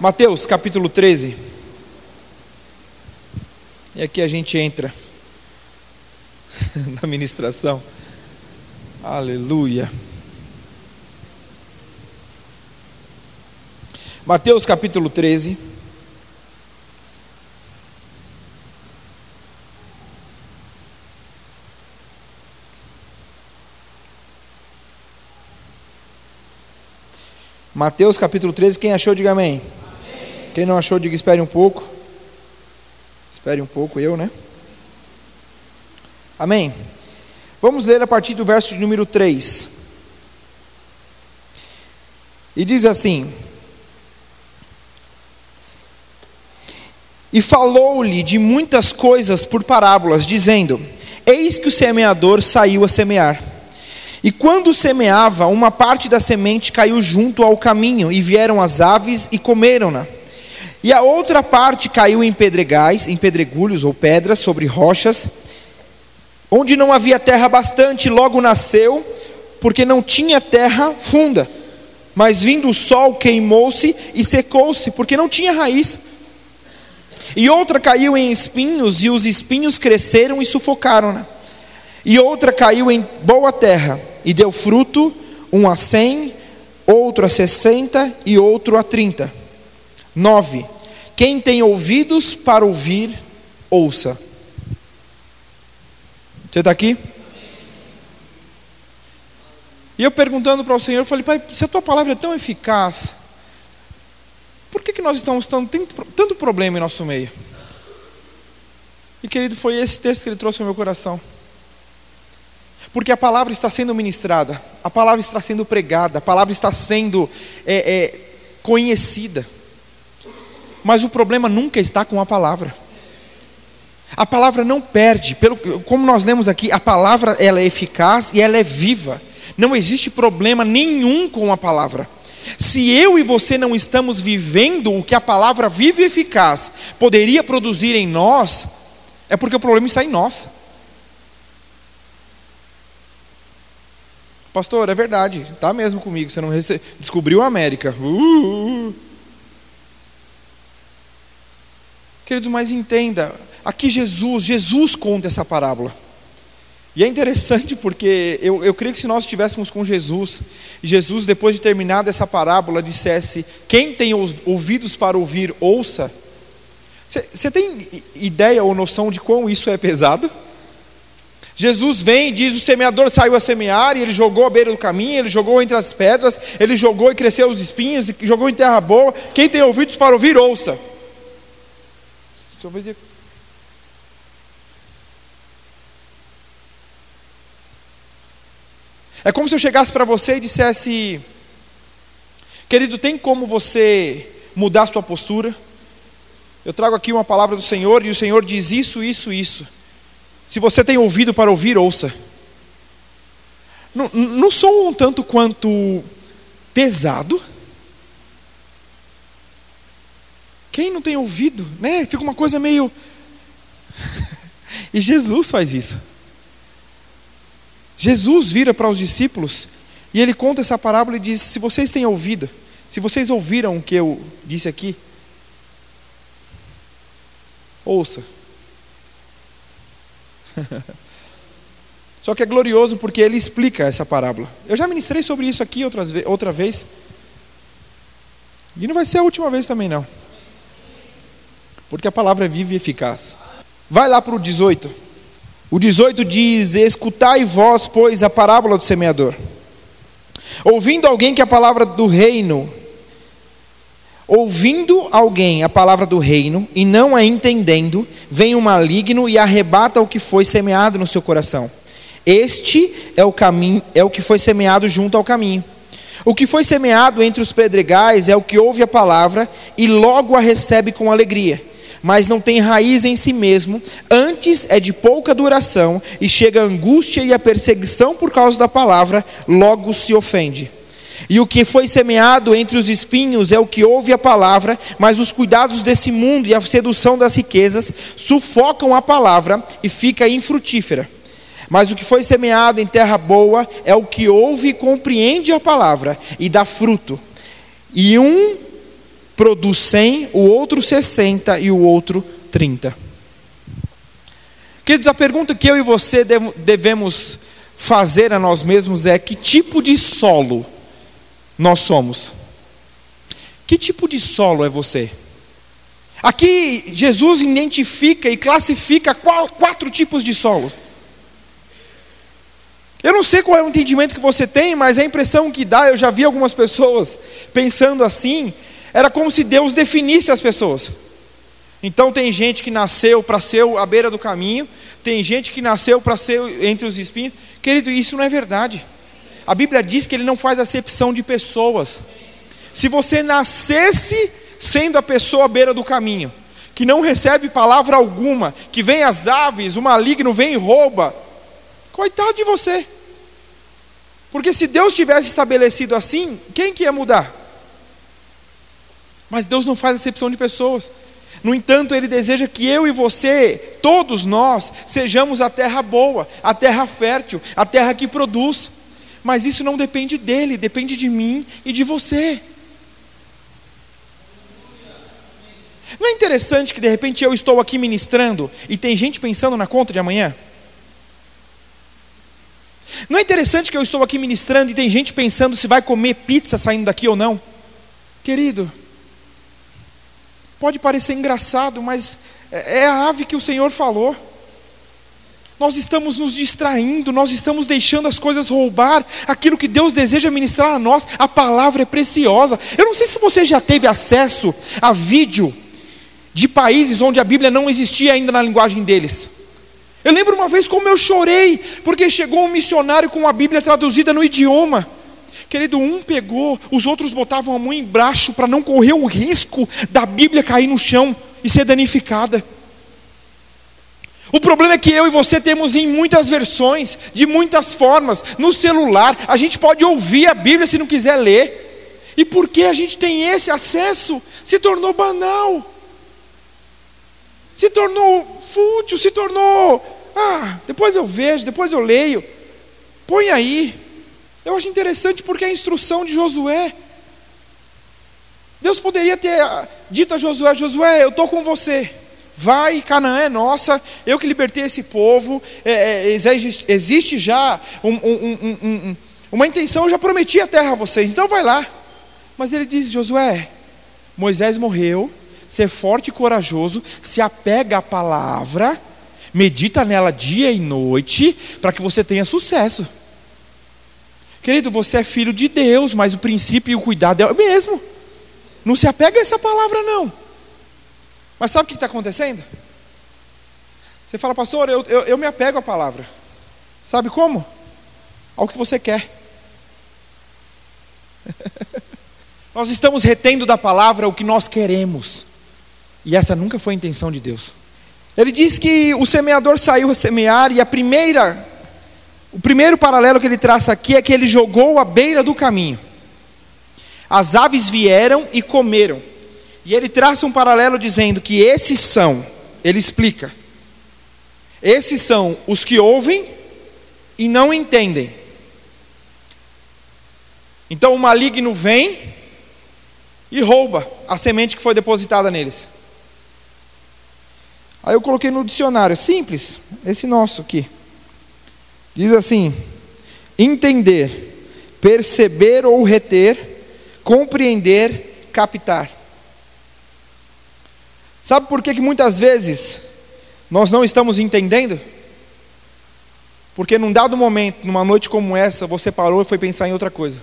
Mateus capítulo 13. E aqui a gente entra na ministração. Aleluia. Mateus capítulo 13. Mateus capítulo 13, quem achou, diga amém. Quem não achou, diga espere um pouco. Espere um pouco, eu, né? Amém. Vamos ler a partir do verso de número 3. E diz assim: E falou-lhe de muitas coisas por parábolas, dizendo: Eis que o semeador saiu a semear. E quando semeava, uma parte da semente caiu junto ao caminho, e vieram as aves e comeram-na. E a outra parte caiu em pedregais, em pedregulhos ou pedras, sobre rochas, onde não havia terra bastante, logo nasceu, porque não tinha terra funda. Mas vindo o sol, queimou-se e secou-se, porque não tinha raiz. E outra caiu em espinhos, e os espinhos cresceram e sufocaram-na. E outra caiu em boa terra, e deu fruto, um a cem, outro a sessenta e outro a trinta. Nove. Quem tem ouvidos para ouvir, ouça. Você está aqui? E eu perguntando para o Senhor, eu falei, Pai, se a tua palavra é tão eficaz, por que, que nós estamos tendo tanto, tanto problema em nosso meio? E querido, foi esse texto que ele trouxe ao meu coração. Porque a palavra está sendo ministrada, a palavra está sendo pregada, a palavra está sendo é, é, conhecida. Mas o problema nunca está com a palavra. A palavra não perde, pelo, como nós lemos aqui, a palavra ela é eficaz e ela é viva. Não existe problema nenhum com a palavra. Se eu e você não estamos vivendo o que a palavra viva e eficaz poderia produzir em nós, é porque o problema está em nós. Pastor, é verdade, está mesmo comigo. Você não descobriu a América. Uh, uh, uh. Queridos, mas entenda, aqui Jesus, Jesus conta essa parábola. E é interessante porque eu, eu creio que se nós estivéssemos com Jesus, e Jesus, depois de terminar essa parábola, dissesse: Quem tem ouvidos para ouvir, ouça. Você tem ideia ou noção de quão isso é pesado? Jesus vem e diz: o semeador saiu a semear, e ele jogou à beira do caminho, ele jogou entre as pedras, ele jogou e cresceu os espinhos, e jogou em terra boa. Quem tem ouvidos para ouvir, ouça. É como se eu chegasse para você e dissesse: Querido, tem como você mudar sua postura? Eu trago aqui uma palavra do Senhor e o Senhor diz isso, isso, isso. Se você tem ouvido para ouvir, ouça. Não, não sou um tanto quanto pesado? Quem não tem ouvido, né? Fica uma coisa meio. e Jesus faz isso. Jesus vira para os discípulos e ele conta essa parábola e diz: Se vocês têm ouvido, se vocês ouviram o que eu disse aqui, ouça. Só que é glorioso porque ele explica essa parábola. Eu já ministrei sobre isso aqui outras, outra vez. E não vai ser a última vez também, não. Porque a palavra é viva e eficaz. Vai lá para o 18. O 18 diz: Escutai vós, pois, a parábola do semeador. Ouvindo alguém que a palavra do reino Ouvindo alguém a palavra do reino e não a entendendo, vem o maligno e arrebata o que foi semeado no seu coração. Este é o caminho, é o que foi semeado junto ao caminho. O que foi semeado entre os pedregais é o que ouve a palavra e logo a recebe com alegria, mas não tem raiz em si mesmo, antes é de pouca duração e chega a angústia e a perseguição por causa da palavra, logo se ofende. E o que foi semeado entre os espinhos é o que ouve a palavra, mas os cuidados desse mundo e a sedução das riquezas sufocam a palavra e fica infrutífera. Mas o que foi semeado em terra boa é o que ouve e compreende a palavra e dá fruto. E um produz 100, o outro 60 e o outro 30. Queridos, a pergunta que eu e você devemos fazer a nós mesmos é: que tipo de solo nós somos? Que tipo de solo é você? Aqui Jesus identifica e classifica quatro tipos de solo. Eu não sei qual é o entendimento que você tem, mas a impressão que dá, eu já vi algumas pessoas pensando assim, era como se Deus definisse as pessoas. Então tem gente que nasceu para ser à beira do caminho, tem gente que nasceu para ser entre os espinhos. Querido, isso não é verdade. A Bíblia diz que ele não faz acepção de pessoas. Se você nascesse sendo a pessoa à beira do caminho, que não recebe palavra alguma, que vem as aves, o maligno vem e rouba, coitado de você. Porque se Deus tivesse estabelecido assim, quem que ia mudar? Mas Deus não faz acepção de pessoas. No entanto, Ele deseja que eu e você, todos nós, sejamos a terra boa, a terra fértil, a terra que produz. Mas isso não depende dele, depende de mim e de você. Não é interessante que de repente eu estou aqui ministrando e tem gente pensando na conta de amanhã? Não é interessante que eu estou aqui ministrando e tem gente pensando se vai comer pizza saindo daqui ou não? Querido, Pode parecer engraçado, mas é, é a ave que o Senhor falou. Nós estamos nos distraindo, nós estamos deixando as coisas roubar aquilo que Deus deseja ministrar a nós. A palavra é preciosa. Eu não sei se você já teve acesso a vídeo de países onde a Bíblia não existia ainda na linguagem deles. Eu lembro uma vez como eu chorei, porque chegou um missionário com a Bíblia traduzida no idioma. Querido, um pegou, os outros botavam a mão embaixo para não correr o risco da Bíblia cair no chão e ser danificada. O problema é que eu e você temos em muitas versões, de muitas formas, no celular, a gente pode ouvir a Bíblia se não quiser ler. E porque a gente tem esse acesso, se tornou banal. Se tornou fútil, se tornou, ah, depois eu vejo, depois eu leio. Põe aí. Eu acho interessante porque a instrução de Josué. Deus poderia ter dito a Josué: Josué, eu estou com você. Vai, Canaã é nossa, eu que libertei esse povo. É, é, existe já um, um, um, uma intenção, eu já prometi a terra a vocês, então vai lá. Mas ele diz: Josué, Moisés morreu, ser forte e corajoso, se apega à palavra, medita nela dia e noite, para que você tenha sucesso. Querido, você é filho de Deus, mas o princípio e o cuidado é o mesmo. Não se apega a essa palavra, não. Mas sabe o que está acontecendo? Você fala, pastor, eu, eu, eu me apego à palavra. Sabe como? Ao que você quer. nós estamos retendo da palavra o que nós queremos. E essa nunca foi a intenção de Deus. Ele diz que o semeador saiu a semear e a primeira o primeiro paralelo que ele traça aqui é que ele jogou à beira do caminho. As aves vieram e comeram. E ele traça um paralelo dizendo que esses são, ele explica, esses são os que ouvem e não entendem. Então o maligno vem e rouba a semente que foi depositada neles. Aí eu coloquei no dicionário, simples, esse nosso aqui. Diz assim: entender, perceber ou reter, compreender, captar. Sabe por que, que muitas vezes nós não estamos entendendo? Porque num dado momento, numa noite como essa, você parou e foi pensar em outra coisa.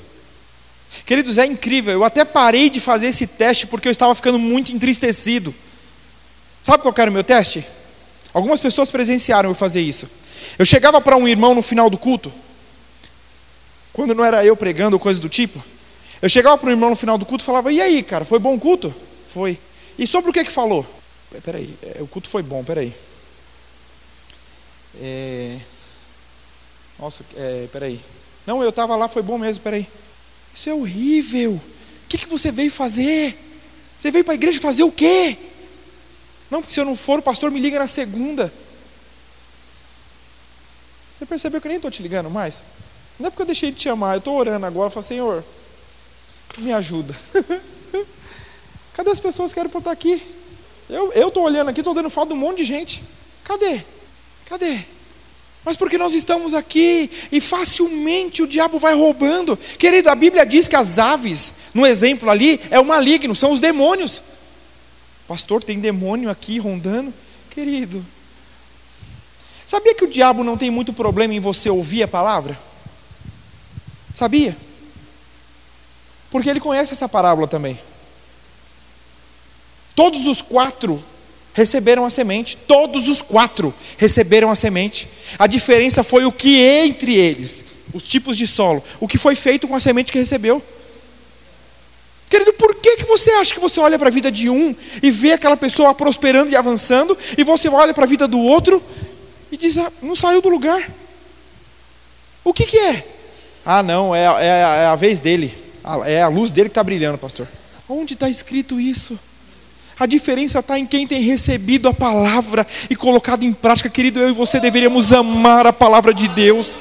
Queridos, é incrível. Eu até parei de fazer esse teste porque eu estava ficando muito entristecido. Sabe qual era o meu teste? Algumas pessoas presenciaram eu fazer isso. Eu chegava para um irmão no final do culto, quando não era eu pregando coisa do tipo, eu chegava para um irmão no final do culto e falava: E aí, cara, foi bom o culto? Foi. E sobre o que que falou? Peraí, é, o culto foi bom, peraí. É... Nossa, é, peraí. Não, eu estava lá, foi bom mesmo, peraí. Isso é horrível. O que, que você veio fazer? Você veio para a igreja fazer o quê? Não, porque se eu não for, o pastor me liga na segunda. Percebeu que eu nem estou te ligando mais? Não é porque eu deixei de te amar, eu estou orando agora, eu falo, Senhor, me ajuda. Cadê as pessoas que querem estar aqui? Eu estou olhando aqui, estou dando falta de um monte de gente. Cadê? Cadê? Mas porque nós estamos aqui e facilmente o diabo vai roubando. Querido, a Bíblia diz que as aves, no exemplo ali, é o maligno, são os demônios. Pastor, tem demônio aqui rondando? Querido, sabia que o diabo não tem muito problema em você ouvir a palavra? Sabia? Porque ele conhece essa parábola também. Todos os quatro receberam a semente, todos os quatro receberam a semente. A diferença foi o que entre eles, os tipos de solo, o que foi feito com a semente que recebeu. Querido, por que, que você acha que você olha para a vida de um e vê aquela pessoa prosperando e avançando, e você olha para a vida do outro e diz, ah, não saiu do lugar? O que, que é? Ah, não, é, é, é a vez dele, é a luz dele que está brilhando, pastor. Onde está escrito isso? A diferença está em quem tem recebido a palavra e colocado em prática. Querido, eu e você deveríamos amar a palavra de Deus.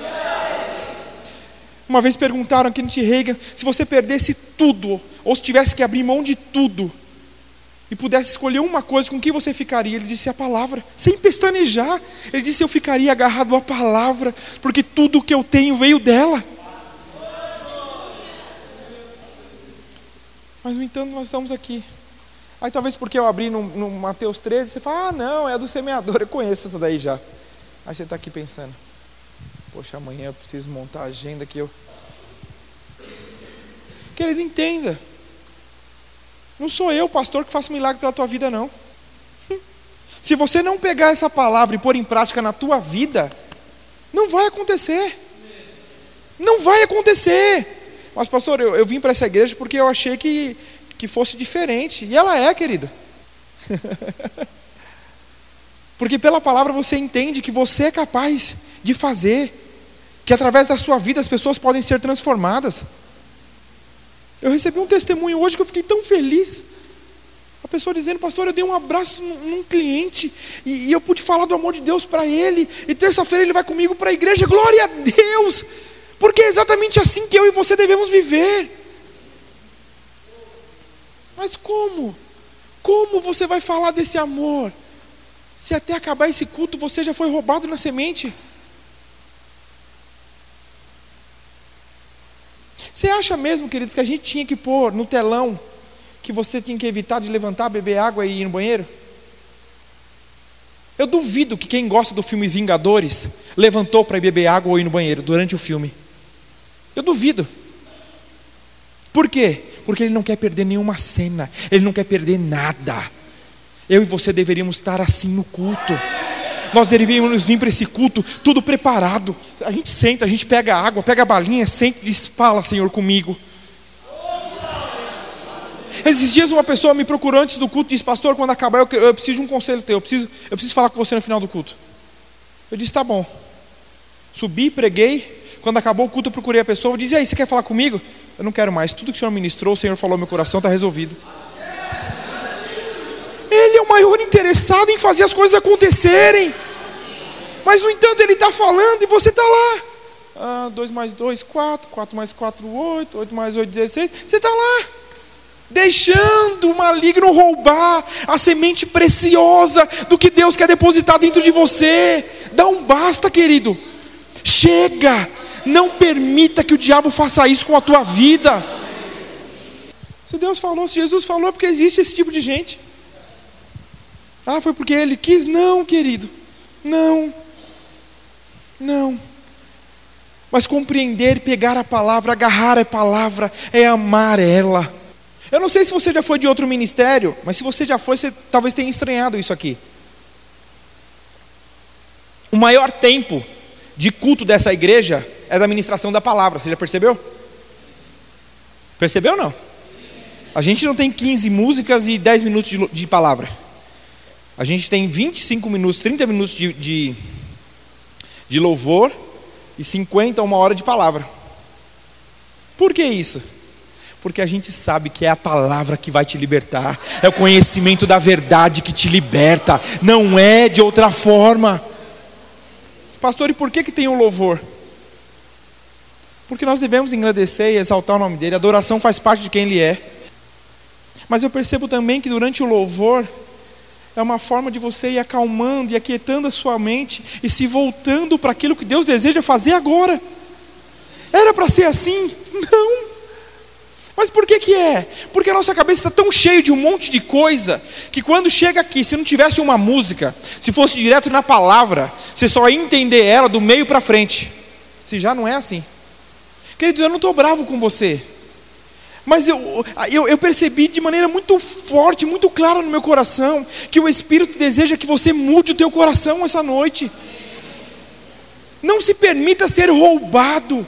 Uma vez perguntaram a Kenneth Reagan se você perdesse tudo, ou se tivesse que abrir mão de tudo, e pudesse escolher uma coisa, com que você ficaria? Ele disse a palavra, sem pestanejar. Ele disse: Eu ficaria agarrado à palavra, porque tudo que eu tenho veio dela. Mas, no entanto, nós estamos aqui Aí talvez porque eu abri no, no Mateus 13, você fala, ah não, é a do semeador, eu conheço essa daí já. Aí você está aqui pensando, poxa, amanhã eu preciso montar a agenda que eu. Querido, entenda. Não sou eu, pastor, que faço milagre pela tua vida, não. Se você não pegar essa palavra e pôr em prática na tua vida, não vai acontecer. Não vai acontecer. Mas, pastor, eu, eu vim para essa igreja porque eu achei que que fosse diferente. E ela é, querida. Porque pela palavra você entende que você é capaz de fazer, que através da sua vida as pessoas podem ser transformadas. Eu recebi um testemunho hoje que eu fiquei tão feliz. A pessoa dizendo, pastor, eu dei um abraço num, cliente e, e, eu pude falar do amor de Deus para ele, e terça-feira ele vai comigo para a igreja, glória a Deus, porque é exatamente assim que eu e você devemos viver. Mas como? Como você vai falar desse amor? Se até acabar esse culto você já foi roubado na semente? Você acha mesmo, queridos, que a gente tinha que pôr no telão que você tinha que evitar de levantar, beber água e ir no banheiro? Eu duvido que quem gosta do filme Vingadores levantou para beber água ou ir no banheiro durante o filme. Eu duvido. Por quê? porque ele não quer perder nenhuma cena, ele não quer perder nada. Eu e você deveríamos estar assim no culto. Nós deveríamos vir para esse culto tudo preparado. A gente senta, a gente pega água, pega a balinha, senta e diz: Fala, Senhor, comigo. Esses dias uma pessoa me procurou antes do culto e disse: Pastor, quando acabar, eu, eu preciso de um conselho teu, eu preciso, eu preciso falar com você no final do culto. Eu disse: Tá bom. Subi, preguei. Quando acabou o culto, eu procurei a pessoa. Eu disse: E aí, você quer falar comigo? Eu não quero mais. Tudo que o Senhor ministrou, o Senhor falou, meu coração está resolvido. Ele é o maior interessado em fazer as coisas acontecerem. Mas, no entanto, Ele está falando e você está lá. Ah, 2 mais 2, 4. 4 mais 4, 8. 8 mais 8, 16. Você está lá. Deixando o maligno roubar a semente preciosa do que Deus quer depositar dentro de você. Dá um basta, querido. Chega. Não permita que o diabo faça isso com a tua vida. Se Deus falou, se Jesus falou, é porque existe esse tipo de gente. Ah, foi porque ele quis? Não, querido. Não. Não. Mas compreender, pegar a palavra, agarrar a palavra, é amar ela. Eu não sei se você já foi de outro ministério, mas se você já foi, você talvez tenha estranhado isso aqui. O maior tempo de culto dessa igreja é da ministração da palavra. Você já percebeu? Percebeu ou não? A gente não tem 15 músicas e 10 minutos de, de palavra. A gente tem 25 minutos, 30 minutos de, de, de louvor e 50 uma hora de palavra. Por que isso? Porque a gente sabe que é a palavra que vai te libertar, é o conhecimento da verdade que te liberta, não é de outra forma. Pastor, e por que, que tem o louvor? Porque nós devemos agradecer e exaltar o nome dele. A adoração faz parte de quem ele é. Mas eu percebo também que durante o louvor é uma forma de você ir acalmando e aquietando a sua mente e se voltando para aquilo que Deus deseja fazer agora. Era para ser assim? Não. Mas por que que é? Porque a nossa cabeça está tão cheia de um monte de coisa que quando chega aqui, se não tivesse uma música, se fosse direto na palavra, você só ia entender ela do meio para frente. Se já não é assim. Queridos, eu não estou bravo com você. Mas eu, eu, eu, percebi de maneira muito forte, muito clara no meu coração, que o Espírito deseja que você mude o teu coração essa noite. Não se permita ser roubado.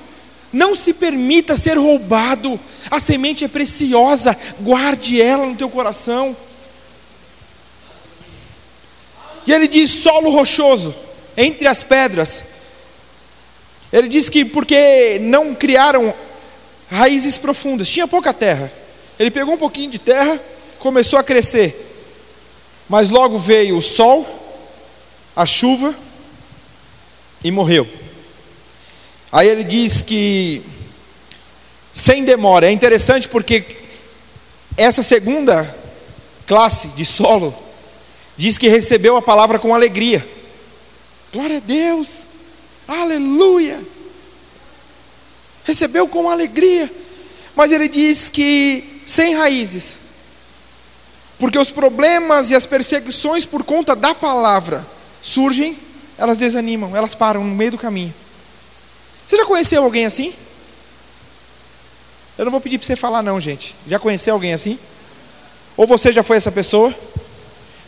Não se permita ser roubado. A semente é preciosa, guarde ela no teu coração. E ele diz: solo rochoso, entre as pedras. Ele diz que porque não criaram raízes profundas, tinha pouca terra. Ele pegou um pouquinho de terra, começou a crescer. Mas logo veio o sol, a chuva e morreu. Aí ele diz que sem demora. É interessante porque essa segunda classe de solo diz que recebeu a palavra com alegria. Glória a Deus. Aleluia recebeu com alegria, mas ele diz que sem raízes, porque os problemas e as perseguições por conta da palavra surgem, elas desanimam, elas param no meio do caminho. Você já conheceu alguém assim? Eu não vou pedir para você falar, não, gente. Já conheceu alguém assim? Ou você já foi essa pessoa?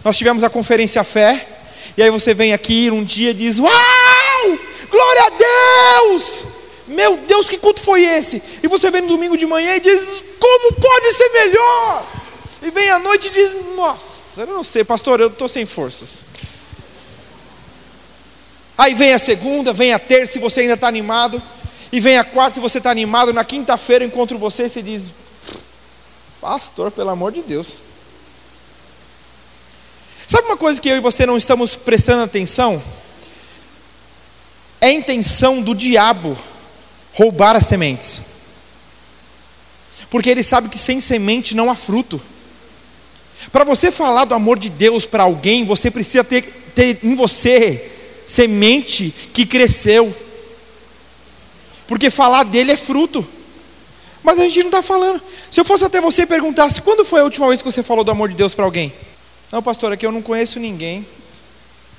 Nós tivemos a conferência Fé, e aí você vem aqui um dia e diz: Uau! Glória a Deus! Meu Deus, que culto foi esse? E você vem no domingo de manhã e diz: Como pode ser melhor? E vem à noite e diz: Nossa, eu não sei, pastor, eu estou sem forças. Aí vem a segunda, vem a terça e você ainda está animado. E vem a quarta e você está animado. Na quinta-feira eu encontro você e você diz: Pastor, pelo amor de Deus. Sabe uma coisa que eu e você não estamos prestando atenção? É a intenção do diabo roubar as sementes. Porque ele sabe que sem semente não há fruto. Para você falar do amor de Deus para alguém, você precisa ter, ter em você semente que cresceu. Porque falar dele é fruto. Mas a gente não está falando. Se eu fosse até você e perguntasse, quando foi a última vez que você falou do amor de Deus para alguém? Não, pastor, aqui eu não conheço ninguém.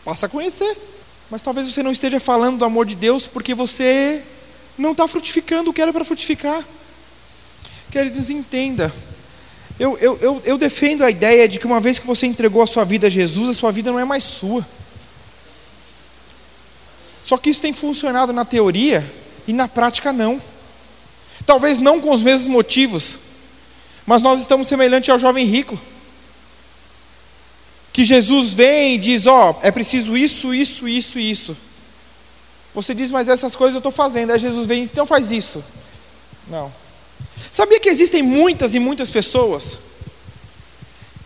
Passa a conhecer. Mas talvez você não esteja falando do amor de Deus porque você não está frutificando o que era para frutificar. Queridos, entenda. Eu, eu, eu, eu defendo a ideia de que uma vez que você entregou a sua vida a Jesus, a sua vida não é mais sua. Só que isso tem funcionado na teoria e na prática não. Talvez não com os mesmos motivos, mas nós estamos semelhantes ao jovem rico. Que Jesus vem e diz: Ó, oh, é preciso isso, isso, isso isso. Você diz, mas essas coisas eu estou fazendo. Aí Jesus vem, então faz isso. Não. Sabia que existem muitas e muitas pessoas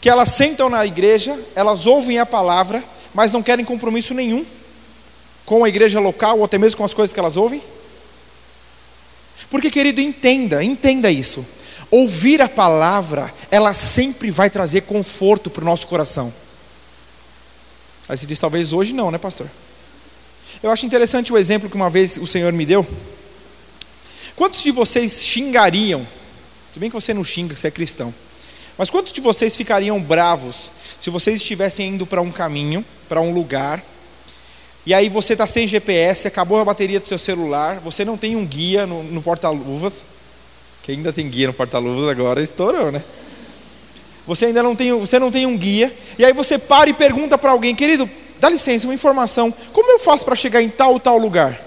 que elas sentam na igreja, elas ouvem a palavra, mas não querem compromisso nenhum com a igreja local ou até mesmo com as coisas que elas ouvem? Porque, querido, entenda, entenda isso. Ouvir a palavra, ela sempre vai trazer conforto para o nosso coração. Aí você diz, talvez hoje não, né, pastor? Eu acho interessante o exemplo que uma vez o Senhor me deu. Quantos de vocês xingariam? Se bem que você não xinga, você é cristão. Mas quantos de vocês ficariam bravos se vocês estivessem indo para um caminho, para um lugar, e aí você está sem GPS, acabou a bateria do seu celular, você não tem um guia no, no porta-luvas, que ainda tem guia no porta-luvas agora, estourou, né? Você ainda não tem, você não tem um guia, e aí você para e pergunta para alguém, querido, dá licença, uma informação, como eu faço para chegar em tal ou tal lugar?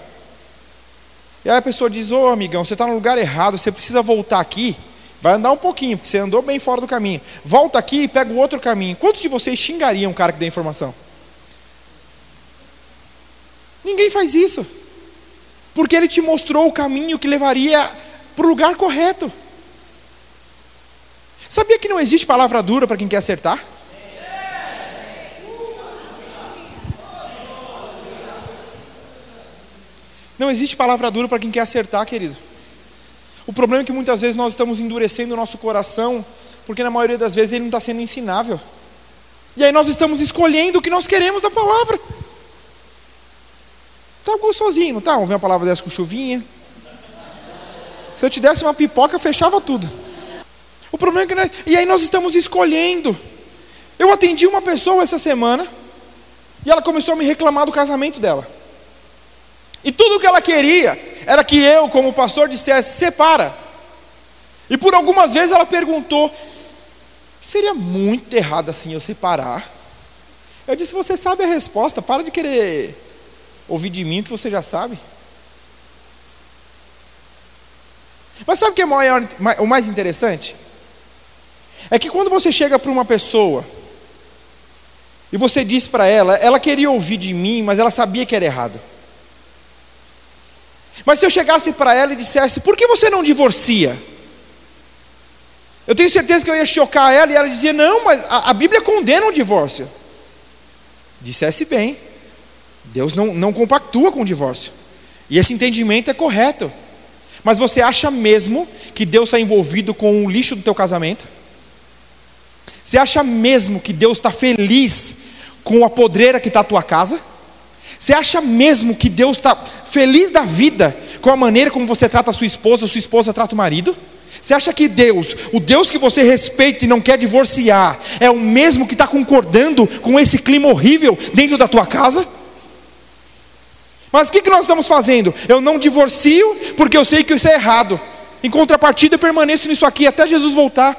E aí a pessoa diz, ô oh, amigão, você está no lugar errado, você precisa voltar aqui, vai andar um pouquinho, porque você andou bem fora do caminho. Volta aqui e pega o outro caminho. Quantos de vocês xingariam um cara que deu informação? Ninguém faz isso. Porque ele te mostrou o caminho que levaria para o lugar correto. Sabia que não existe palavra dura para quem quer acertar? Não existe palavra dura para quem quer acertar, querido. O problema é que muitas vezes nós estamos endurecendo o nosso coração Porque na maioria das vezes ele não está sendo ensinável. E aí nós estamos escolhendo o que nós queremos da palavra. Tá gostosinho, não tá? Ver uma palavra dessa com chuvinha. Se eu te desse uma pipoca, fechava tudo. O problema é que. Nós... E aí nós estamos escolhendo. Eu atendi uma pessoa essa semana. E ela começou a me reclamar do casamento dela. E tudo o que ela queria era que eu, como pastor, dissesse: separa. E por algumas vezes ela perguntou: seria muito errado assim eu separar? Eu disse: você sabe a resposta, para de querer ouvir de mim o que você já sabe. Mas sabe o que é maior, o mais interessante? É que quando você chega para uma pessoa e você diz para ela, ela queria ouvir de mim, mas ela sabia que era errado. Mas se eu chegasse para ela e dissesse, por que você não divorcia? Eu tenho certeza que eu ia chocar ela e ela dizia, não, mas a, a Bíblia condena o divórcio. Dissesse bem, Deus não, não compactua com o divórcio. E esse entendimento é correto. Mas você acha mesmo que Deus está envolvido com o lixo do teu casamento? Você acha mesmo que Deus está feliz com a podreira que está a tua casa? Você acha mesmo que Deus está feliz da vida com a maneira como você trata a sua esposa, a sua esposa trata o marido? Você acha que Deus, o Deus que você respeita e não quer divorciar, é o mesmo que está concordando com esse clima horrível dentro da tua casa? Mas o que, que nós estamos fazendo? Eu não divorcio porque eu sei que isso é errado. Em contrapartida, eu permaneço nisso aqui até Jesus voltar.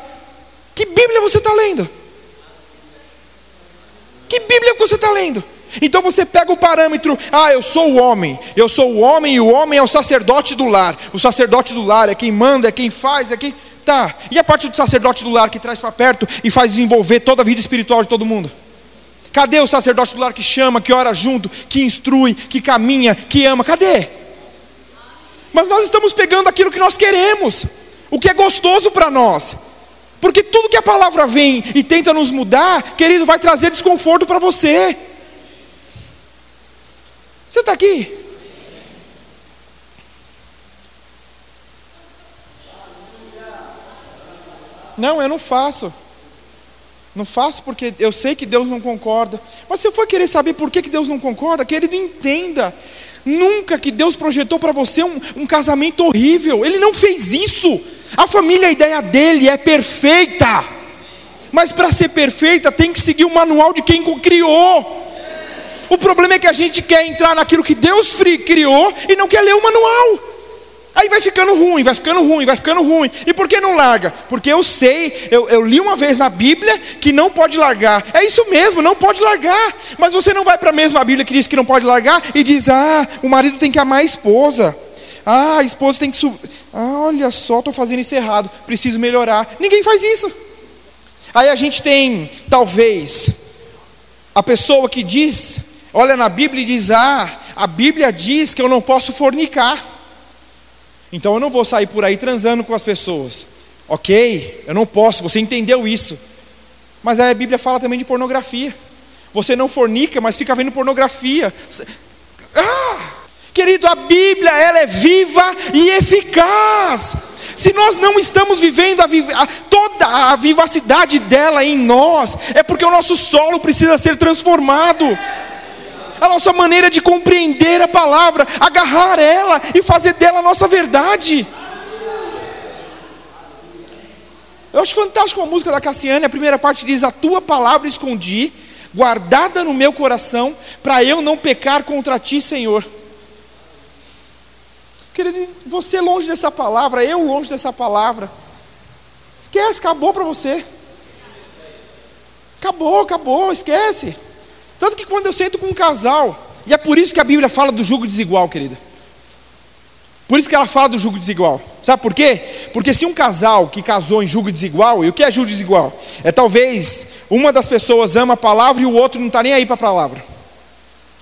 Que Bíblia você está lendo? Que Bíblia você está lendo? Então você pega o parâmetro, ah, eu sou o homem, eu sou o homem e o homem é o sacerdote do lar. O sacerdote do lar é quem manda, é quem faz, é quem. Tá. E a parte do sacerdote do lar que traz para perto e faz desenvolver toda a vida espiritual de todo mundo? Cadê o sacerdote do lar que chama, que ora junto, que instrui, que caminha, que ama? Cadê? Mas nós estamos pegando aquilo que nós queremos, o que é gostoso para nós. Porque tudo que a palavra vem e tenta nos mudar, querido, vai trazer desconforto para você. Você está aqui? Não, eu não faço. Não faço porque eu sei que Deus não concorda. Mas se eu for querer saber por que, que Deus não concorda, querido, entenda. Nunca que Deus projetou para você um, um casamento horrível. Ele não fez isso. A família, a ideia dele é perfeita. Mas para ser perfeita, tem que seguir o manual de quem criou. O problema é que a gente quer entrar naquilo que Deus criou e não quer ler o manual. Aí vai ficando ruim, vai ficando ruim, vai ficando ruim. E por que não larga? Porque eu sei, eu, eu, li uma vez na Bíblia que não pode largar. É isso mesmo, não pode largar. Mas você não vai para a mesma Bíblia que diz que não pode largar e diz: ah, o marido tem que amar a esposa. Ah, a esposa tem que subir. Ah, olha só, estou fazendo isso errado, preciso melhorar. Ninguém faz isso. Aí a gente tem, talvez, a pessoa que diz, olha na Bíblia e diz: ah, a Bíblia diz que eu não posso fornicar. Então eu não vou sair por aí transando com as pessoas. Ok, eu não posso, você entendeu isso. Mas aí a Bíblia fala também de pornografia. Você não fornica, mas fica vendo pornografia. Ah! Querido, a Bíblia ela é viva e eficaz. Se nós não estamos vivendo a, a, toda a vivacidade dela em nós, é porque o nosso solo precisa ser transformado a nossa maneira de compreender a palavra, agarrar ela e fazer dela a nossa verdade. Eu acho fantástico a música da Cassiane, a primeira parte diz: A tua palavra escondi, guardada no meu coração, para eu não pecar contra ti, Senhor. Querido, você longe dessa palavra, eu longe dessa palavra. Esquece, acabou para você. Acabou, acabou, esquece. Tanto que quando eu sento com um casal, e é por isso que a Bíblia fala do jugo desigual, querida. Por isso que ela fala do jugo desigual. Sabe por quê? Porque se um casal que casou em jugo desigual, e o que é jugo desigual? É talvez uma das pessoas ama a palavra e o outro não está nem aí para a palavra.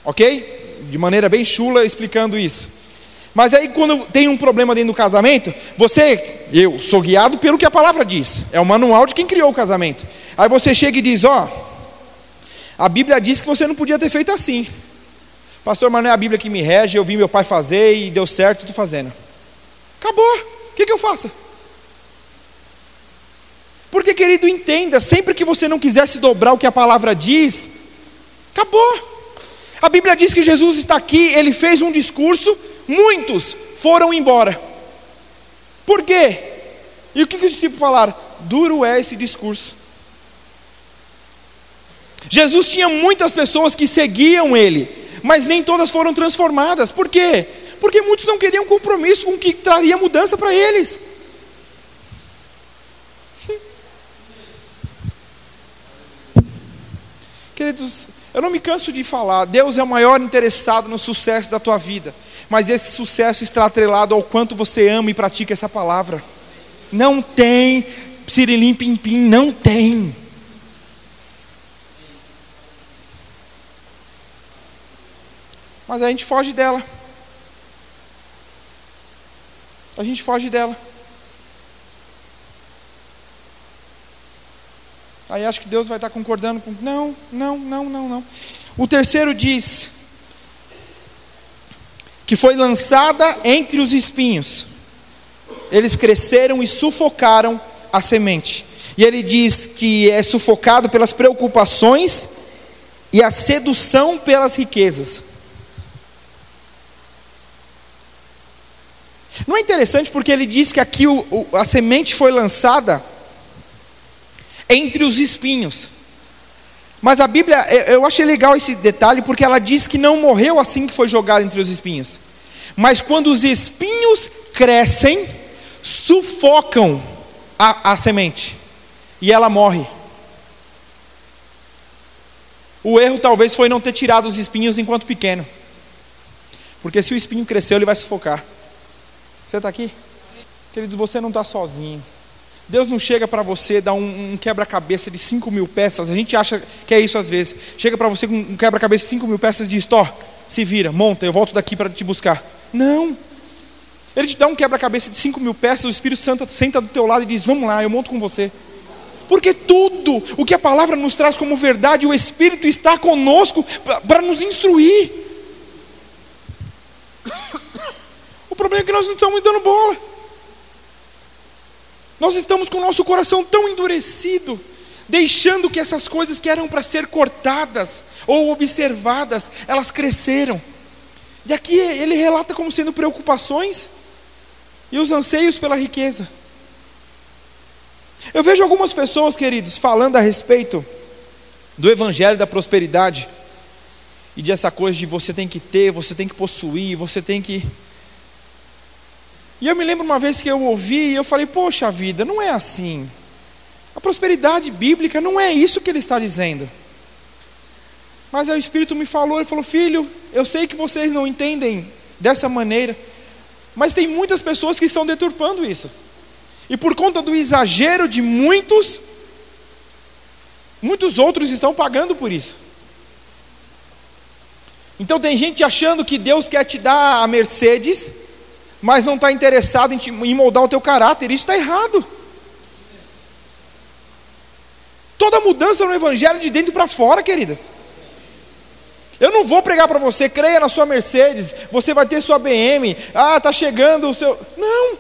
Ok? De maneira bem chula explicando isso. Mas aí quando tem um problema dentro do casamento, você, eu, sou guiado pelo que a palavra diz. É o manual de quem criou o casamento. Aí você chega e diz, ó, oh, a Bíblia diz que você não podia ter feito assim. Pastor, mas não é a Bíblia que me rege, eu vi meu pai fazer e deu certo, estou fazendo. Acabou. O que, que eu faço? Porque, querido, entenda: sempre que você não quiser se dobrar o que a palavra diz, acabou. A Bíblia diz que Jesus está aqui, ele fez um discurso, muitos foram embora. Por quê? E o que, que os discípulos falaram? Duro é esse discurso. Jesus tinha muitas pessoas que seguiam ele, mas nem todas foram transformadas. Por quê? Porque muitos não queriam compromisso com o que traria mudança para eles. Queridos, eu não me canso de falar, Deus é o maior interessado no sucesso da tua vida, mas esse sucesso está atrelado ao quanto você ama e pratica essa palavra. Não tem psirilim pim pim, não tem. Mas a gente foge dela. A gente foge dela. Aí acho que Deus vai estar concordando com. Não, não, não, não, não. O terceiro diz que foi lançada entre os espinhos. Eles cresceram e sufocaram a semente. E ele diz que é sufocado pelas preocupações e a sedução pelas riquezas. Não é interessante porque ele diz que aqui o, o, a semente foi lançada entre os espinhos. Mas a Bíblia, eu achei legal esse detalhe porque ela diz que não morreu assim que foi jogado entre os espinhos. Mas quando os espinhos crescem, sufocam a, a semente e ela morre. O erro talvez foi não ter tirado os espinhos enquanto pequeno. Porque se o espinho cresceu, ele vai sufocar. Você está aqui? Queridos, você não está sozinho. Deus não chega para você dar um, um quebra-cabeça de 5 mil peças. A gente acha que é isso às vezes. Chega para você com um quebra-cabeça de 5 mil peças e diz: Tó, se vira, monta, eu volto daqui para te buscar. Não. Ele te dá um quebra-cabeça de 5 mil peças, o Espírito Santo senta do teu lado e diz: Vamos lá, eu monto com você. Porque tudo o que a palavra nos traz como verdade, o Espírito está conosco para nos instruir. O problema é que nós não estamos dando bola. Nós estamos com o nosso coração tão endurecido, deixando que essas coisas que eram para ser cortadas ou observadas, elas cresceram. E aqui ele relata como sendo preocupações e os anseios pela riqueza. Eu vejo algumas pessoas, queridos, falando a respeito do evangelho da prosperidade e de essa coisa de você tem que ter, você tem que possuir, você tem que e eu me lembro uma vez que eu ouvi e eu falei: Poxa vida, não é assim. A prosperidade bíblica não é isso que ele está dizendo. Mas aí o Espírito me falou, ele falou: Filho, eu sei que vocês não entendem dessa maneira, mas tem muitas pessoas que estão deturpando isso. E por conta do exagero de muitos, muitos outros estão pagando por isso. Então tem gente achando que Deus quer te dar a Mercedes mas não está interessado em, te, em moldar o teu caráter. Isso está errado. Toda mudança no Evangelho é de dentro para fora, querida. Eu não vou pregar para você, creia na sua Mercedes, você vai ter sua BM, ah, está chegando o seu. Não.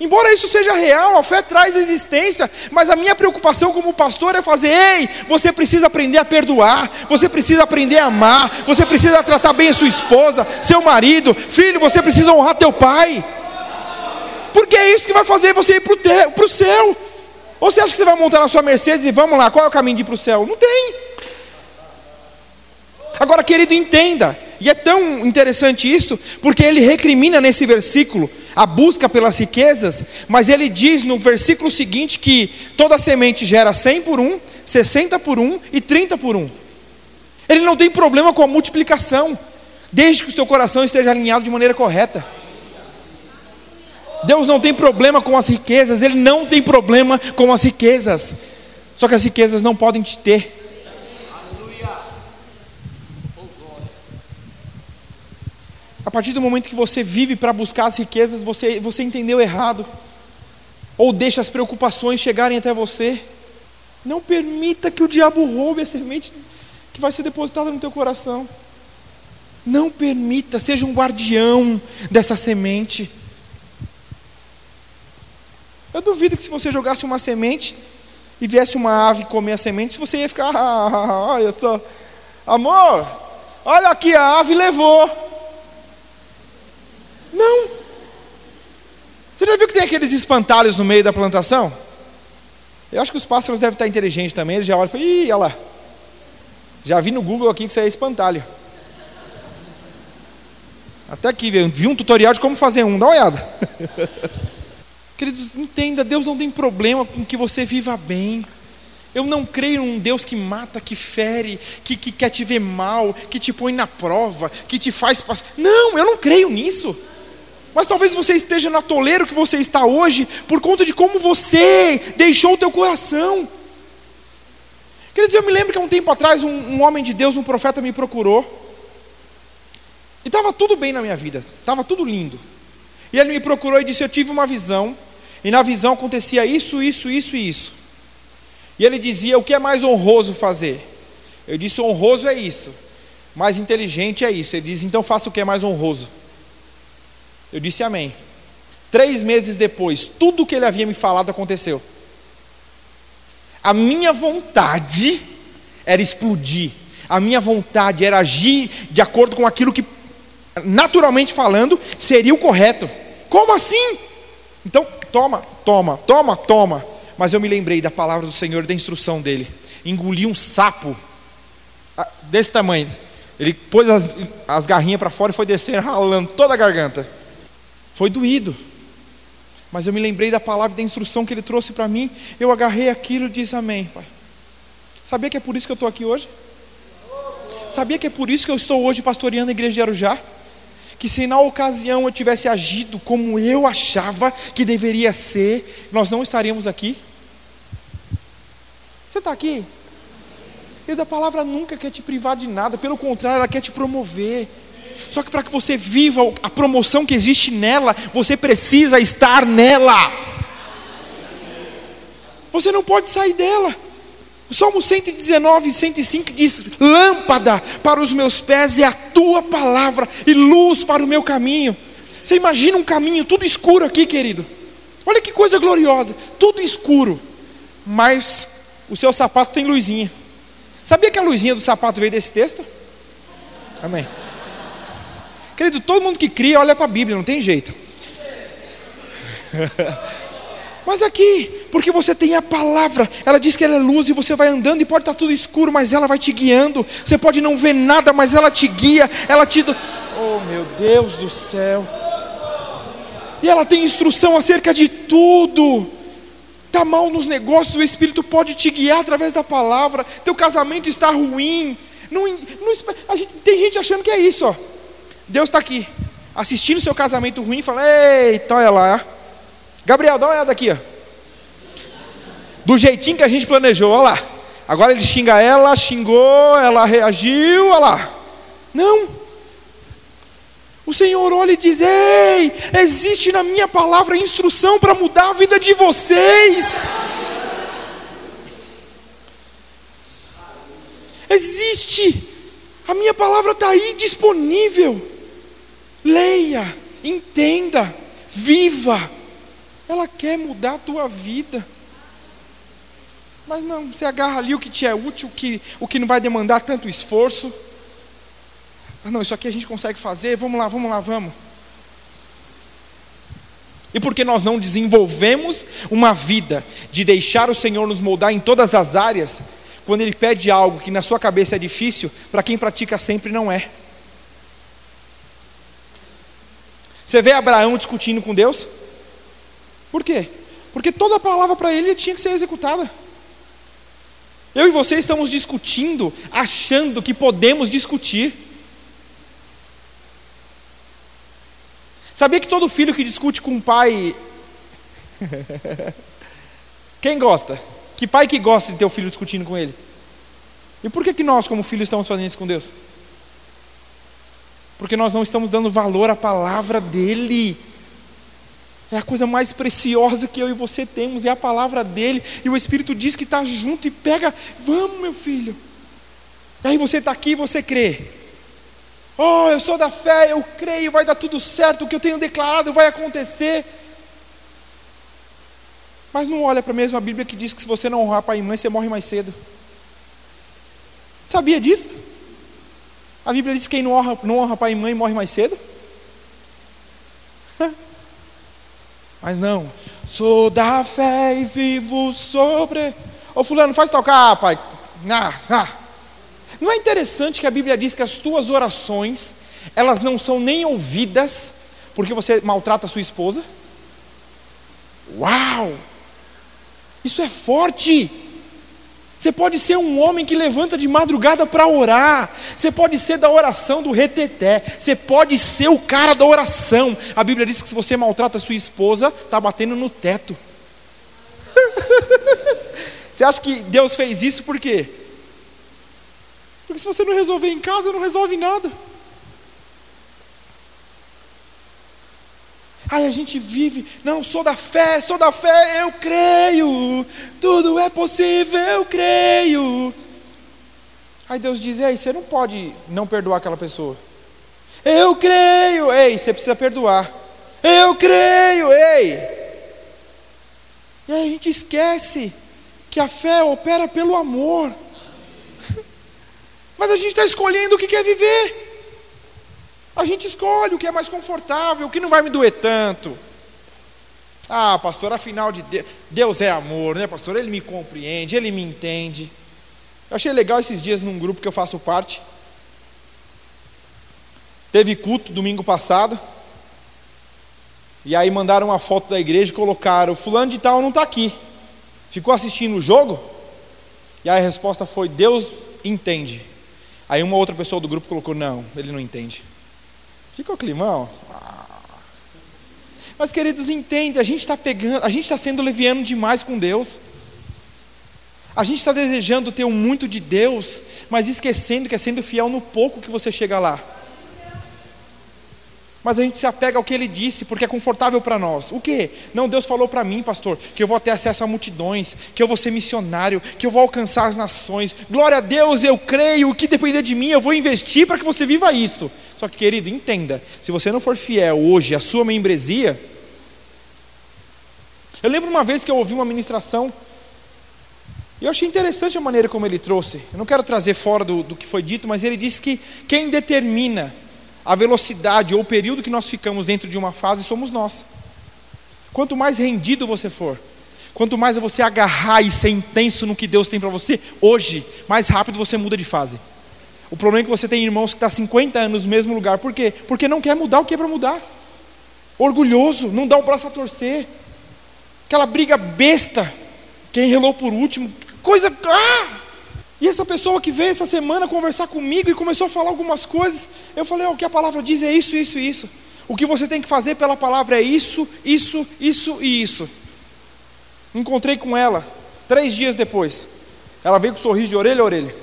Embora isso seja real, a fé traz existência, mas a minha preocupação como pastor é fazer: ei, você precisa aprender a perdoar, você precisa aprender a amar, você precisa tratar bem a sua esposa, seu marido, filho, você precisa honrar teu pai, porque é isso que vai fazer você ir para o céu. Ou você acha que você vai montar na sua Mercedes e vamos lá, qual é o caminho de ir para o céu? Não tem. Agora, querido, entenda, e é tão interessante isso, porque ele recrimina nesse versículo a busca pelas riquezas, mas ele diz no versículo seguinte que toda semente gera 100 por 1, 60 por 1 e 30 por 1. Ele não tem problema com a multiplicação, desde que o seu coração esteja alinhado de maneira correta. Deus não tem problema com as riquezas, Ele não tem problema com as riquezas. Só que as riquezas não podem te ter. A partir do momento que você vive para buscar as riquezas, você, você entendeu errado. Ou deixa as preocupações chegarem até você. Não permita que o diabo roube a semente que vai ser depositada no teu coração. Não permita, seja um guardião dessa semente. Eu duvido que se você jogasse uma semente e viesse uma ave comer a semente, você ia ficar, ah, olha só, amor, olha aqui, a ave levou. Não. Você já viu que tem aqueles espantalhos no meio da plantação? Eu acho que os pássaros devem estar inteligentes também, eles já olham e falam, ih, olha lá. Já vi no Google aqui que isso aí é espantalho. Até aqui, vi um tutorial de como fazer um, dá uma olhada. Queridos, entenda, Deus não tem problema com que você viva bem. Eu não creio num Deus que mata, que fere, que, que quer te ver mal, que te põe na prova, que te faz passar. Não, eu não creio nisso. Mas talvez você esteja na toleira que você está hoje por conta de como você deixou o teu coração. Queridos, eu me lembro que há um tempo atrás um, um homem de Deus, um profeta me procurou. E estava tudo bem na minha vida, estava tudo lindo. E ele me procurou e disse: Eu tive uma visão, e na visão acontecia isso, isso, isso e isso. E ele dizia: O que é mais honroso fazer? Eu disse: Honroso é isso, mais inteligente é isso. Ele disse: Então faça o que é mais honroso. Eu disse amém. Três meses depois, tudo o que ele havia me falado aconteceu. A minha vontade era explodir. A minha vontade era agir de acordo com aquilo que, naturalmente falando, seria o correto. Como assim? Então, toma, toma, toma, toma. Mas eu me lembrei da palavra do Senhor, da instrução dele. Engoli um sapo ah, desse tamanho. Ele pôs as, as garrinhas para fora e foi descendo, ralando toda a garganta. Foi doído. Mas eu me lembrei da palavra, da instrução que ele trouxe para mim. Eu agarrei aquilo e disse amém, pai. Sabia que é por isso que eu estou aqui hoje? Sabia que é por isso que eu estou hoje pastoreando a igreja de Arujá? Que se na ocasião eu tivesse agido como eu achava que deveria ser, nós não estaríamos aqui? Você está aqui? E da palavra nunca quer te privar de nada, pelo contrário, ela quer te promover. Só que para que você viva a promoção que existe nela, você precisa estar nela. Você não pode sair dela. O Salmo 119, 105 diz: Lâmpada para os meus pés é a tua palavra, e luz para o meu caminho. Você imagina um caminho tudo escuro aqui, querido. Olha que coisa gloriosa, tudo escuro, mas o seu sapato tem luzinha. Sabia que a luzinha do sapato veio desse texto? Amém. Querido, todo mundo que cria olha para a Bíblia, não tem jeito. Mas aqui, porque você tem a palavra, ela diz que ela é luz e você vai andando e pode estar tudo escuro, mas ela vai te guiando. Você pode não ver nada, mas ela te guia, ela te. Oh meu Deus do céu! E ela tem instrução acerca de tudo. Está mal nos negócios, o Espírito pode te guiar através da palavra. Teu casamento está ruim. Não, não, gente, tem gente achando que é isso, ó. Deus está aqui, assistindo seu casamento ruim fala: Eita, olha lá. Gabriel, dá uma olhada aqui. Ó. Do jeitinho que a gente planejou, olha lá. Agora ele xinga ela, xingou, ela reagiu, olha lá. Não. O Senhor olha e diz: Ei, existe na minha palavra instrução para mudar a vida de vocês. Existe. A minha palavra está aí disponível leia, entenda, viva. Ela quer mudar a tua vida. Mas não, você agarra ali o que te é útil, o que, o que não vai demandar tanto esforço. Ah, não, isso aqui a gente consegue fazer, vamos lá, vamos lá, vamos. E porque nós não desenvolvemos uma vida de deixar o Senhor nos moldar em todas as áreas, quando Ele pede algo que na sua cabeça é difícil, para quem pratica sempre não é. Você vê Abraão discutindo com Deus? Por quê? Porque toda a palavra para ele tinha que ser executada. Eu e você estamos discutindo, achando que podemos discutir. Sabia que todo filho que discute com o pai. Quem gosta? Que pai que gosta de ter o filho discutindo com ele? E por que, que nós, como filhos, estamos fazendo isso com Deus? Porque nós não estamos dando valor à palavra dEle. É a coisa mais preciosa que eu e você temos, é a palavra dele. E o Espírito diz que está junto e pega, vamos, meu filho. Aí você está aqui e você crê. Oh, eu sou da fé, eu creio, vai dar tudo certo, o que eu tenho declarado vai acontecer. Mas não olha para a mesma Bíblia que diz que se você não honrar pai e mãe, você morre mais cedo. Sabia disso? A Bíblia diz que quem não honra, não honra pai e mãe morre mais cedo. Mas não, sou da fé e vivo sobre. Ô fulano, faz tocar, pai. Ah, ah. Não é interessante que a Bíblia diz que as tuas orações, elas não são nem ouvidas porque você maltrata a sua esposa? Uau! Isso é forte. Você pode ser um homem que levanta de madrugada para orar. Você pode ser da oração do reteté. Você pode ser o cara da oração. A Bíblia diz que se você maltrata a sua esposa, está batendo no teto. você acha que Deus fez isso por quê? Porque se você não resolver em casa, não resolve nada. Aí a gente vive, não, sou da fé, sou da fé, eu creio, tudo é possível, eu creio. Aí Deus diz: Ei, você não pode não perdoar aquela pessoa. Eu creio, ei, você precisa perdoar. Eu creio, ei. E aí a gente esquece que a fé opera pelo amor. Mas a gente está escolhendo o que quer viver. A gente escolhe o que é mais confortável, o que não vai me doer tanto. Ah, pastor, afinal de Deus, Deus é amor, né, pastor? Ele me compreende, ele me entende. Eu achei legal esses dias num grupo que eu faço parte. Teve culto domingo passado. E aí mandaram uma foto da igreja e colocaram: Fulano de Tal não está aqui. Ficou assistindo o jogo? E aí a resposta foi: Deus entende. Aí uma outra pessoa do grupo colocou: Não, ele não entende. Ficou climão? Ah. Mas queridos, entende, a gente está pegando, a gente está sendo leviano demais com Deus. A gente está desejando ter um muito de Deus, mas esquecendo que é sendo fiel no pouco que você chega lá. Mas a gente se apega ao que ele disse, porque é confortável para nós. O que? Não, Deus falou para mim, pastor, que eu vou ter acesso a multidões, que eu vou ser missionário, que eu vou alcançar as nações. Glória a Deus, eu creio, o que depender de mim, eu vou investir para que você viva isso. Só que, querido, entenda: se você não for fiel hoje à sua membresia. Eu lembro uma vez que eu ouvi uma ministração, e eu achei interessante a maneira como ele trouxe. Eu não quero trazer fora do, do que foi dito, mas ele disse que quem determina a velocidade ou o período que nós ficamos dentro de uma fase somos nós. Quanto mais rendido você for, quanto mais você agarrar e ser intenso no que Deus tem para você, hoje, mais rápido você muda de fase. O problema é que você tem irmãos que estão tá 50 anos no mesmo lugar. Por quê? Porque não quer mudar o que é para mudar. Orgulhoso, não dá o braço a torcer. Aquela briga besta. Quem relou por último. Coisa. Ah! E essa pessoa que veio essa semana conversar comigo e começou a falar algumas coisas, eu falei: oh, o que a palavra diz é isso, isso e isso. O que você tem que fazer pela palavra é isso, isso, isso e isso. Encontrei com ela três dias depois. Ela veio com um sorriso de orelha a orelha.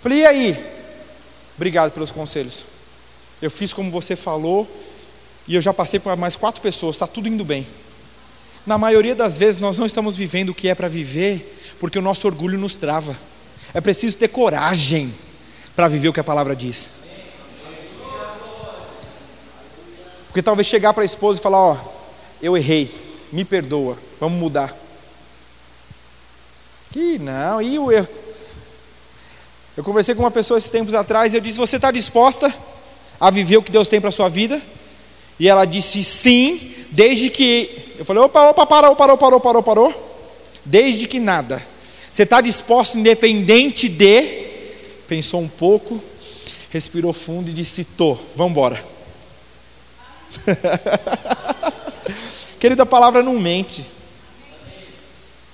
Falei: e aí? Obrigado pelos conselhos. Eu fiz como você falou e eu já passei por mais quatro pessoas, está tudo indo bem. Na maioria das vezes nós não estamos vivendo o que é para viver porque o nosso orgulho nos trava. É preciso ter coragem para viver o que a palavra diz. Porque talvez chegar para a esposa e falar: Ó, eu errei, me perdoa, vamos mudar. Que não, e o erro? Eu conversei com uma pessoa esses tempos atrás e eu disse: Você está disposta a viver o que Deus tem para a sua vida? E ela disse: Sim, desde que. Eu falei: Opa, opa, parou, parou, parou, parou, parou. Desde que nada. Você está disposto, independente de. Pensou um pouco, respirou fundo e disse: Tô, vamos embora. Querida, a palavra não mente.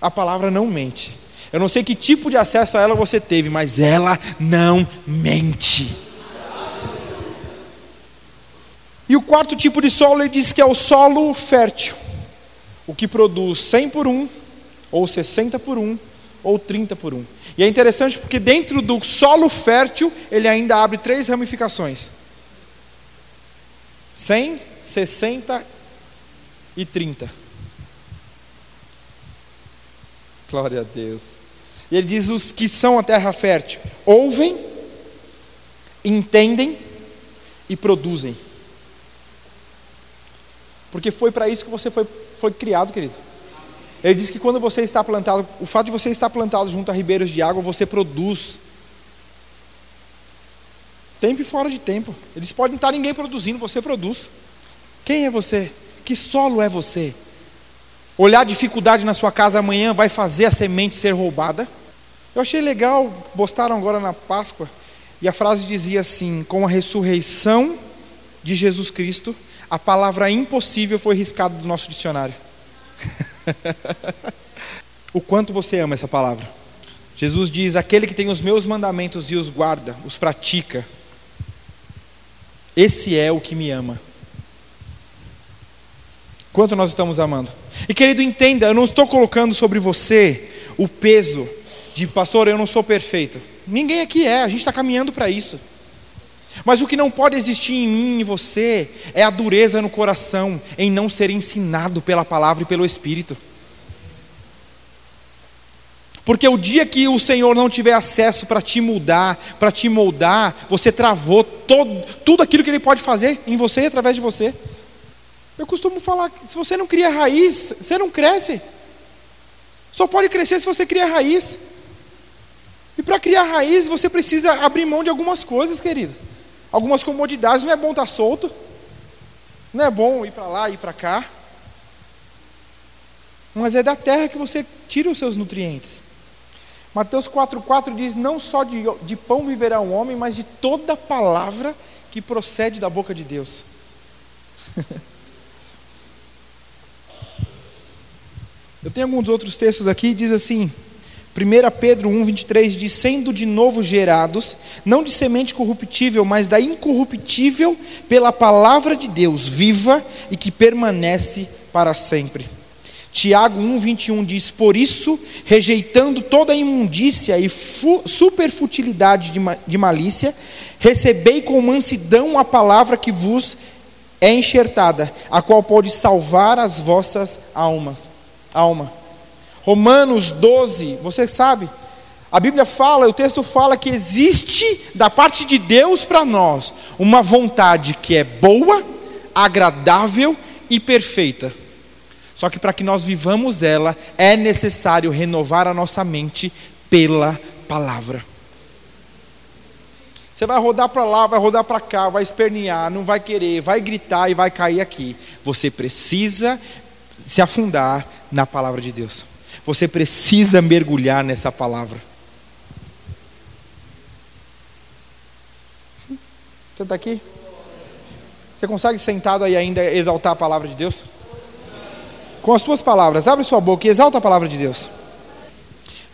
A palavra não mente. Eu não sei que tipo de acesso a ela você teve, mas ela não mente. E o quarto tipo de solo, ele diz que é o solo fértil, o que produz 100 por 1, ou 60 por 1, ou 30 por 1. E é interessante porque dentro do solo fértil, ele ainda abre três ramificações: 100, 60 e 30. Glória a Deus. E ele diz: os que são a terra fértil ouvem, entendem e produzem. Porque foi para isso que você foi, foi criado, querido. Ele diz que quando você está plantado, o fato de você estar plantado junto a ribeiros de água, você produz. Tempo e fora de tempo. Eles podem estar ninguém produzindo, você produz. Quem é você? Que solo é você? Olhar dificuldade na sua casa amanhã vai fazer a semente ser roubada? Eu achei legal, postaram agora na Páscoa, e a frase dizia assim: com a ressurreição de Jesus Cristo, a palavra impossível foi riscada do nosso dicionário. o quanto você ama essa palavra. Jesus diz: aquele que tem os meus mandamentos e os guarda, os pratica, esse é o que me ama. Quanto nós estamos amando. E querido, entenda, eu não estou colocando sobre você o peso de pastor, eu não sou perfeito. Ninguém aqui é, a gente está caminhando para isso. Mas o que não pode existir em mim e em você é a dureza no coração em não ser ensinado pela palavra e pelo Espírito. Porque o dia que o Senhor não tiver acesso para te mudar, para te moldar, você travou todo, tudo aquilo que Ele pode fazer em você e através de você. Eu costumo falar se você não cria raiz, você não cresce. Só pode crescer se você cria raiz. E para criar raiz, você precisa abrir mão de algumas coisas, querido. Algumas comodidades, não é bom estar tá solto. Não é bom ir para lá, ir para cá. Mas é da terra que você tira os seus nutrientes. Mateus 4,4 diz: Não só de, de pão viverá um homem, mas de toda palavra que procede da boca de Deus. Eu tenho alguns outros textos aqui, diz assim: 1 Pedro 1, 23 diz: Sendo de novo gerados, não de semente corruptível, mas da incorruptível, pela palavra de Deus, viva e que permanece para sempre. Tiago 1, 21 diz: Por isso, rejeitando toda a imundícia e superfutilidade de, ma de malícia, recebei com mansidão a palavra que vos é enxertada, a qual pode salvar as vossas almas. Alma. Romanos 12, você sabe, a Bíblia fala, o texto fala que existe da parte de Deus para nós uma vontade que é boa, agradável e perfeita. Só que para que nós vivamos ela, é necessário renovar a nossa mente pela palavra. Você vai rodar para lá, vai rodar para cá, vai espernear, não vai querer, vai gritar e vai cair aqui. Você precisa se afundar na palavra de Deus. Você precisa mergulhar nessa palavra. Você está aqui? Você consegue sentado aí ainda exaltar a palavra de Deus? com as suas palavras. Abre sua boca e exalta a palavra de Deus.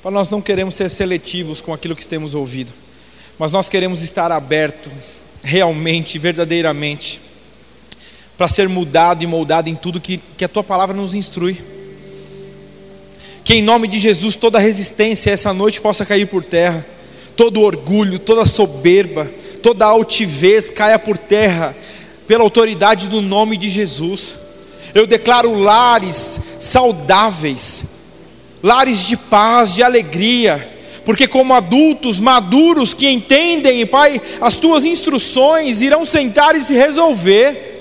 Para nós não queremos ser seletivos com aquilo que temos ouvido, mas nós queremos estar aberto, realmente, verdadeiramente, para ser mudado e moldado em tudo que, que a tua palavra nos instrui. Que em nome de Jesus toda resistência essa noite possa cair por terra, todo orgulho, toda soberba, toda altivez caia por terra, pela autoridade do nome de Jesus. Eu declaro lares saudáveis, lares de paz, de alegria, porque, como adultos maduros que entendem, Pai, as tuas instruções irão sentar e se resolver.